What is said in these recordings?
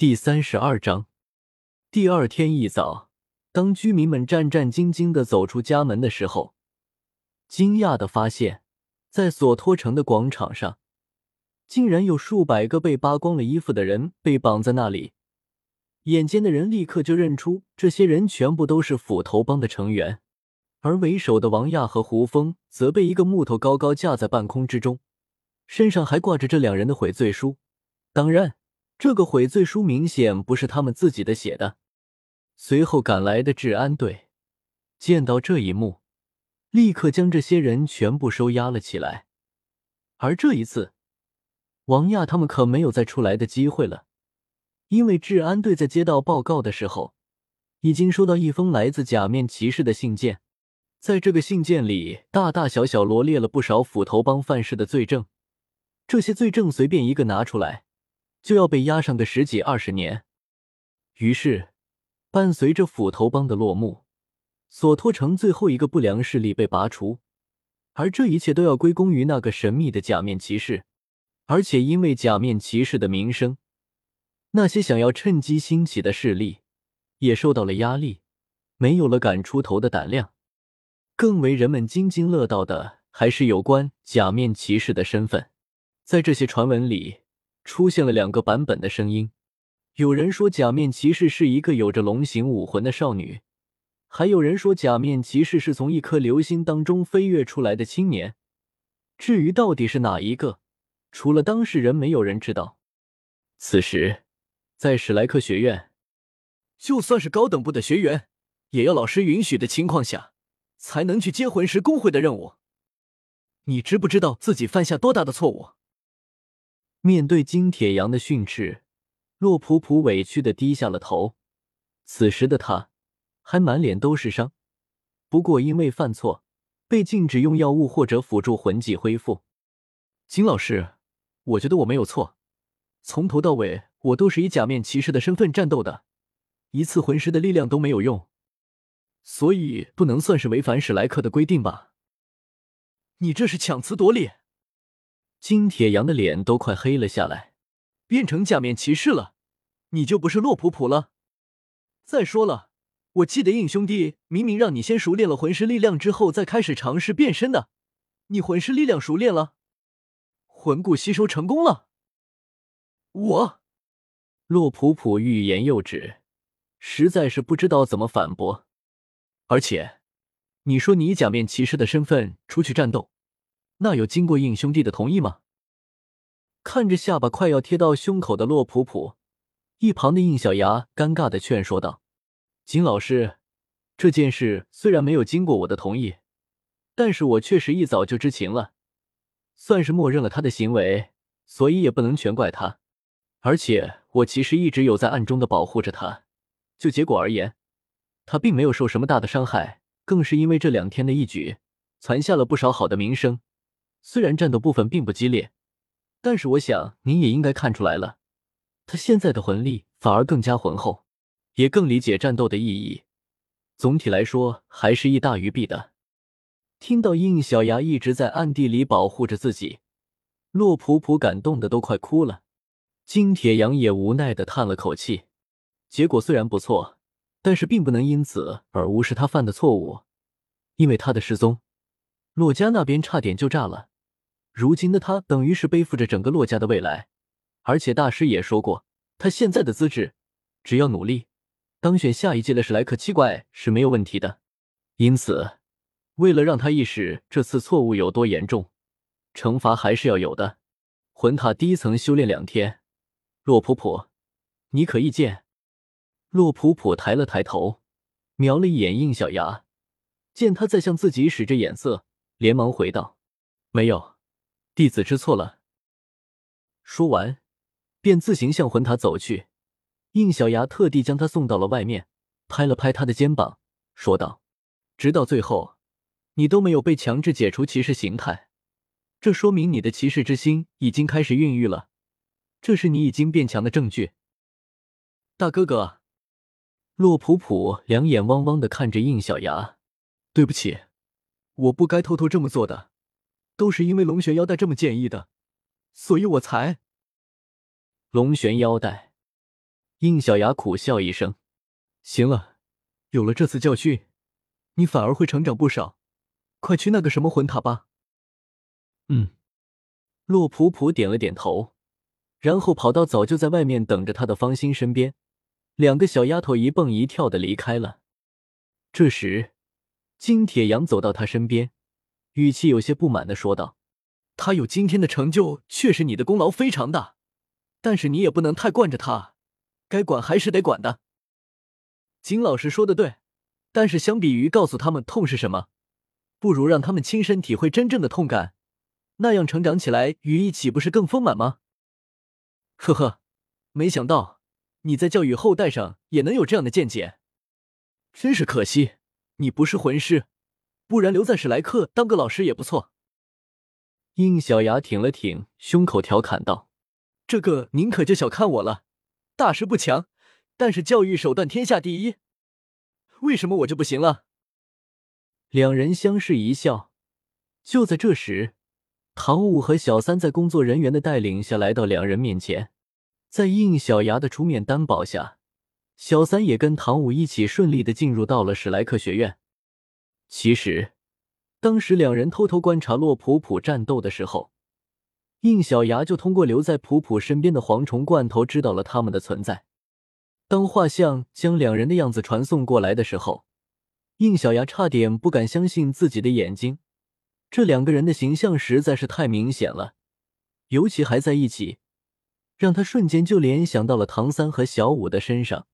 第三十二章，第二天一早，当居民们战战兢兢的走出家门的时候，惊讶的发现，在索托城的广场上，竟然有数百个被扒光了衣服的人被绑在那里。眼尖的人立刻就认出，这些人全部都是斧头帮的成员。而为首的王亚和胡峰则被一个木头高高架在半空之中，身上还挂着这两人的悔罪书。当然。这个悔罪书明显不是他们自己的写的。随后赶来的治安队见到这一幕，立刻将这些人全部收押了起来。而这一次，王亚他们可没有再出来的机会了，因为治安队在接到报告的时候，已经收到一封来自假面骑士的信件。在这个信件里，大大小小罗列了不少斧头帮犯事的罪证。这些罪证随便一个拿出来。就要被压上个十几二十年。于是，伴随着斧头帮的落幕，索托城最后一个不良势力被拔除，而这一切都要归功于那个神秘的假面骑士。而且，因为假面骑士的名声，那些想要趁机兴起的势力也受到了压力，没有了敢出头的胆量。更为人们津津乐道的，还是有关假面骑士的身份，在这些传闻里。出现了两个版本的声音，有人说假面骑士是一个有着龙形武魂的少女，还有人说假面骑士是从一颗流星当中飞跃出来的青年。至于到底是哪一个，除了当事人，没有人知道。此时，在史莱克学院，就算是高等部的学员，也要老师允许的情况下，才能去接魂师工会的任务。你知不知道自己犯下多大的错误？面对金铁阳的训斥，洛普普委屈的低下了头。此时的他还满脸都是伤，不过因为犯错，被禁止用药物或者辅助魂技恢复。金老师，我觉得我没有错，从头到尾我都是以假面骑士的身份战斗的，一次魂师的力量都没有用，所以不能算是违反史莱克的规定吧？你这是强词夺理！金铁阳的脸都快黑了下来，变成假面骑士了，你就不是洛普普了。再说了，我记得印兄弟明明让你先熟练了魂师力量之后再开始尝试变身的，你魂师力量熟练了，魂骨吸收成功了。我，洛普普欲言又止，实在是不知道怎么反驳。而且，你说你以假面骑士的身份出去战斗。那有经过应兄弟的同意吗？看着下巴快要贴到胸口的洛普普，一旁的应小牙尴尬的劝说道：“金老师，这件事虽然没有经过我的同意，但是我确实一早就知情了，算是默认了他的行为，所以也不能全怪他。而且我其实一直有在暗中的保护着他。就结果而言，他并没有受什么大的伤害，更是因为这两天的一举，攒下了不少好的名声。”虽然战斗部分并不激烈，但是我想您也应该看出来了，他现在的魂力反而更加浑厚，也更理解战斗的意义。总体来说，还是益大于弊的。听到应小牙一直在暗地里保护着自己，洛普普感动的都快哭了。金铁阳也无奈的叹了口气。结果虽然不错，但是并不能因此而无视他犯的错误，因为他的失踪，洛家那边差点就炸了。如今的他等于是背负着整个洛家的未来，而且大师也说过，他现在的资质，只要努力，当选下一届的史莱克七怪是没有问题的。因此，为了让他意识这次错误有多严重，惩罚还是要有的。魂塔第一层修炼两天，洛普普，你可意见？洛普普抬了抬头，瞄了一眼应小牙，见他在向自己使着眼色，连忙回道：“没有。”弟子知错了。说完，便自行向魂塔走去。应小牙特地将他送到了外面，拍了拍他的肩膀，说道：“直到最后，你都没有被强制解除骑士形态，这说明你的骑士之心已经开始孕育了，这是你已经变强的证据。”大哥哥，洛普普两眼汪汪的看着应小牙：“对不起，我不该偷偷这么做的。”都是因为龙玄腰带这么建议的，所以我才。龙玄腰带，应小牙苦笑一声：“行了，有了这次教训，你反而会成长不少。快去那个什么魂塔吧。”嗯，洛普普点了点头，然后跑到早就在外面等着他的方心身边，两个小丫头一蹦一跳的离开了。这时，金铁阳走到他身边，语气有些不满的说道：“他有今天的成就，确实你的功劳非常大，但是你也不能太惯着他，该管还是得管的。”金老师说的对，但是相比于告诉他们痛是什么，不如让他们亲身体会真正的痛感，那样成长起来羽翼岂不是更丰满吗？呵呵，没想到你在教育后代上也能有这样的见解。真是可惜，你不是魂师，不然留在史莱克当个老师也不错。应小牙挺了挺胸口，调侃道：“这个您可就小看我了，大师不强，但是教育手段天下第一。为什么我就不行了？”两人相视一笑。就在这时，唐舞和小三在工作人员的带领下来到两人面前，在应小牙的出面担保下。小三也跟唐舞一起顺利的进入到了史莱克学院。其实，当时两人偷偷观察洛普普战斗的时候，应小牙就通过留在普普身边的蝗虫罐头知道了他们的存在。当画像将两人的样子传送过来的时候，应小牙差点不敢相信自己的眼睛，这两个人的形象实在是太明显了，尤其还在一起，让他瞬间就联想到了唐三和小五的身上。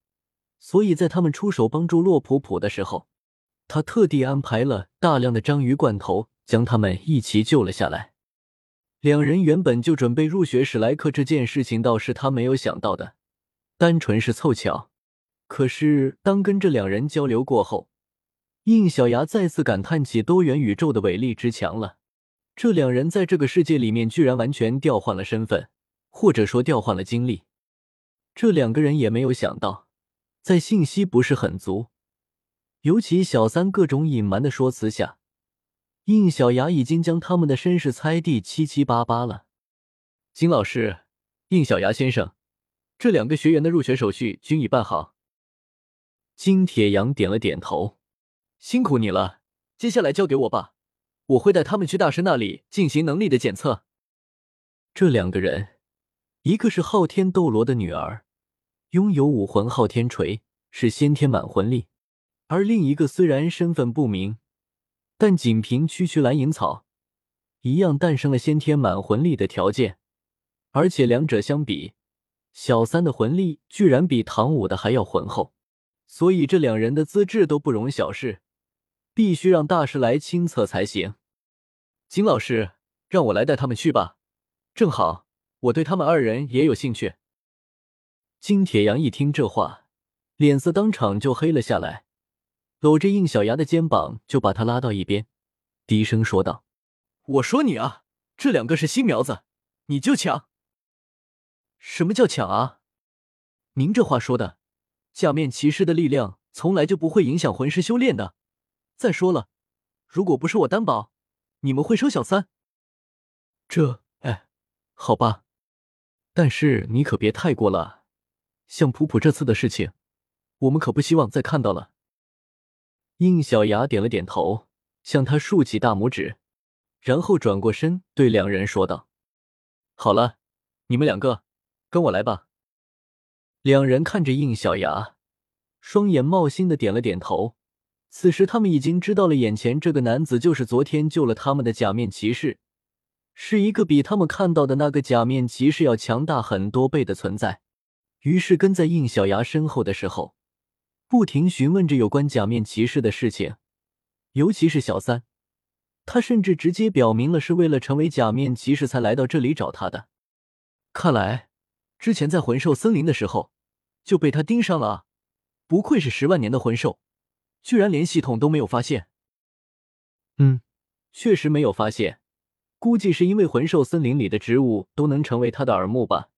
所以在他们出手帮助洛普普的时候，他特地安排了大量的章鱼罐头，将他们一起救了下来。两人原本就准备入学史莱克这件事情，倒是他没有想到的，单纯是凑巧。可是当跟这两人交流过后，应小牙再次感叹起多元宇宙的伟力之强了。这两人在这个世界里面，居然完全调换了身份，或者说调换了经历。这两个人也没有想到。在信息不是很足，尤其小三各种隐瞒的说辞下，应小牙已经将他们的身世猜地七七八八了。金老师，应小牙先生，这两个学员的入学手续均已办好。金铁阳点了点头，辛苦你了。接下来交给我吧，我会带他们去大师那里进行能力的检测。这两个人，一个是昊天斗罗的女儿。拥有武魂昊天锤，是先天满魂力；而另一个虽然身份不明，但仅凭区区蓝银草，一样诞生了先天满魂力的条件。而且两者相比，小三的魂力居然比唐五的还要浑厚，所以这两人的资质都不容小视，必须让大师来亲测才行。金老师，让我来带他们去吧，正好我对他们二人也有兴趣。金铁阳一听这话，脸色当场就黑了下来，搂着应小牙的肩膀就把他拉到一边，低声说道：“我说你啊，这两个是新苗子，你就抢？什么叫抢啊？您这话说的，假面骑士的力量从来就不会影响魂师修炼的。再说了，如果不是我担保，你们会收小三？这……哎，好吧，但是你可别太过了。”像普普这次的事情，我们可不希望再看到了。应小牙点了点头，向他竖起大拇指，然后转过身对两人说道：“好了，你们两个跟我来吧。”两人看着应小牙，双眼冒星的点了点头。此时他们已经知道了，眼前这个男子就是昨天救了他们的假面骑士，是一个比他们看到的那个假面骑士要强大很多倍的存在。于是跟在应小牙身后的时候，不停询问着有关假面骑士的事情，尤其是小三，他甚至直接表明了是为了成为假面骑士才来到这里找他的。看来之前在魂兽森林的时候就被他盯上了！不愧是十万年的魂兽，居然连系统都没有发现。嗯，确实没有发现，估计是因为魂兽森林里的植物都能成为他的耳目吧。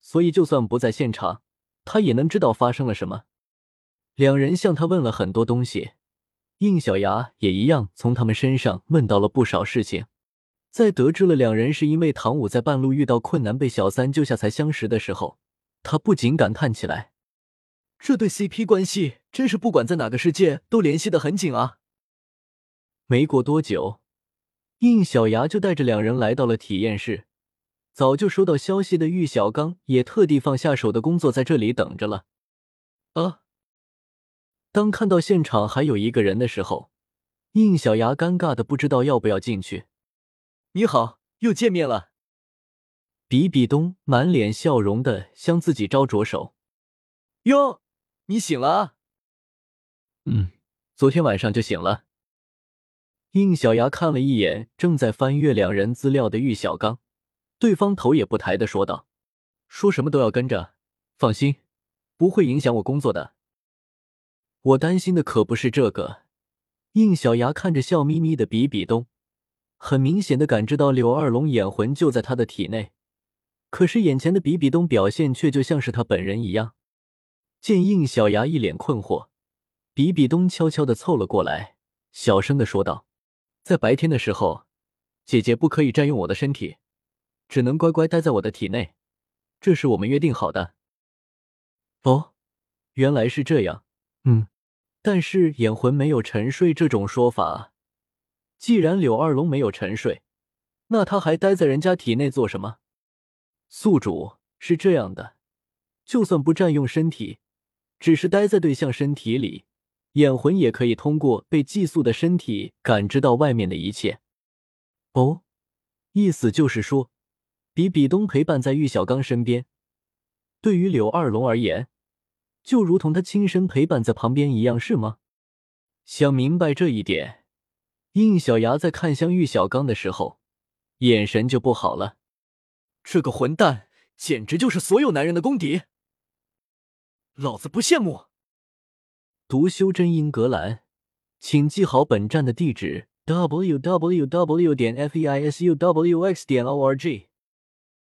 所以，就算不在现场，他也能知道发生了什么。两人向他问了很多东西，应小牙也一样从他们身上问到了不少事情。在得知了两人是因为唐舞在半路遇到困难被小三救下才相识的时候，他不禁感叹起来：这对 CP 关系真是不管在哪个世界都联系的很紧啊！没过多久，应小牙就带着两人来到了体验室。早就收到消息的玉小刚也特地放下手的工作，在这里等着了。啊！当看到现场还有一个人的时候，应小牙尴尬的不知道要不要进去。你好，又见面了。比比东满脸笑容的向自己招着手。哟，你醒了？嗯，昨天晚上就醒了。应小牙看了一眼正在翻阅两人资料的玉小刚。对方头也不抬的说道：“说什么都要跟着，放心，不会影响我工作的。我担心的可不是这个。”应小牙看着笑眯眯的比比东，很明显的感知到柳二龙眼魂就在他的体内，可是眼前的比比东表现却就像是他本人一样。见应小牙一脸困惑，比比东悄悄的凑了过来，小声的说道：“在白天的时候，姐姐不可以占用我的身体。”只能乖乖待在我的体内，这是我们约定好的。哦，原来是这样。嗯，但是眼魂没有沉睡这种说法。既然柳二龙没有沉睡，那他还待在人家体内做什么？宿主是这样的，就算不占用身体，只是待在对象身体里，眼魂也可以通过被寄宿的身体感知到外面的一切。哦，意思就是说。比比东陪伴在玉小刚身边，对于柳二龙而言，就如同他亲身陪伴在旁边一样，是吗？想明白这一点，应小牙在看向玉小刚的时候，眼神就不好了。这个混蛋简直就是所有男人的公敌，老子不羡慕。读修真英格兰，请记好本站的地址：w w w. 点 f e i s u w x. 点 o r g。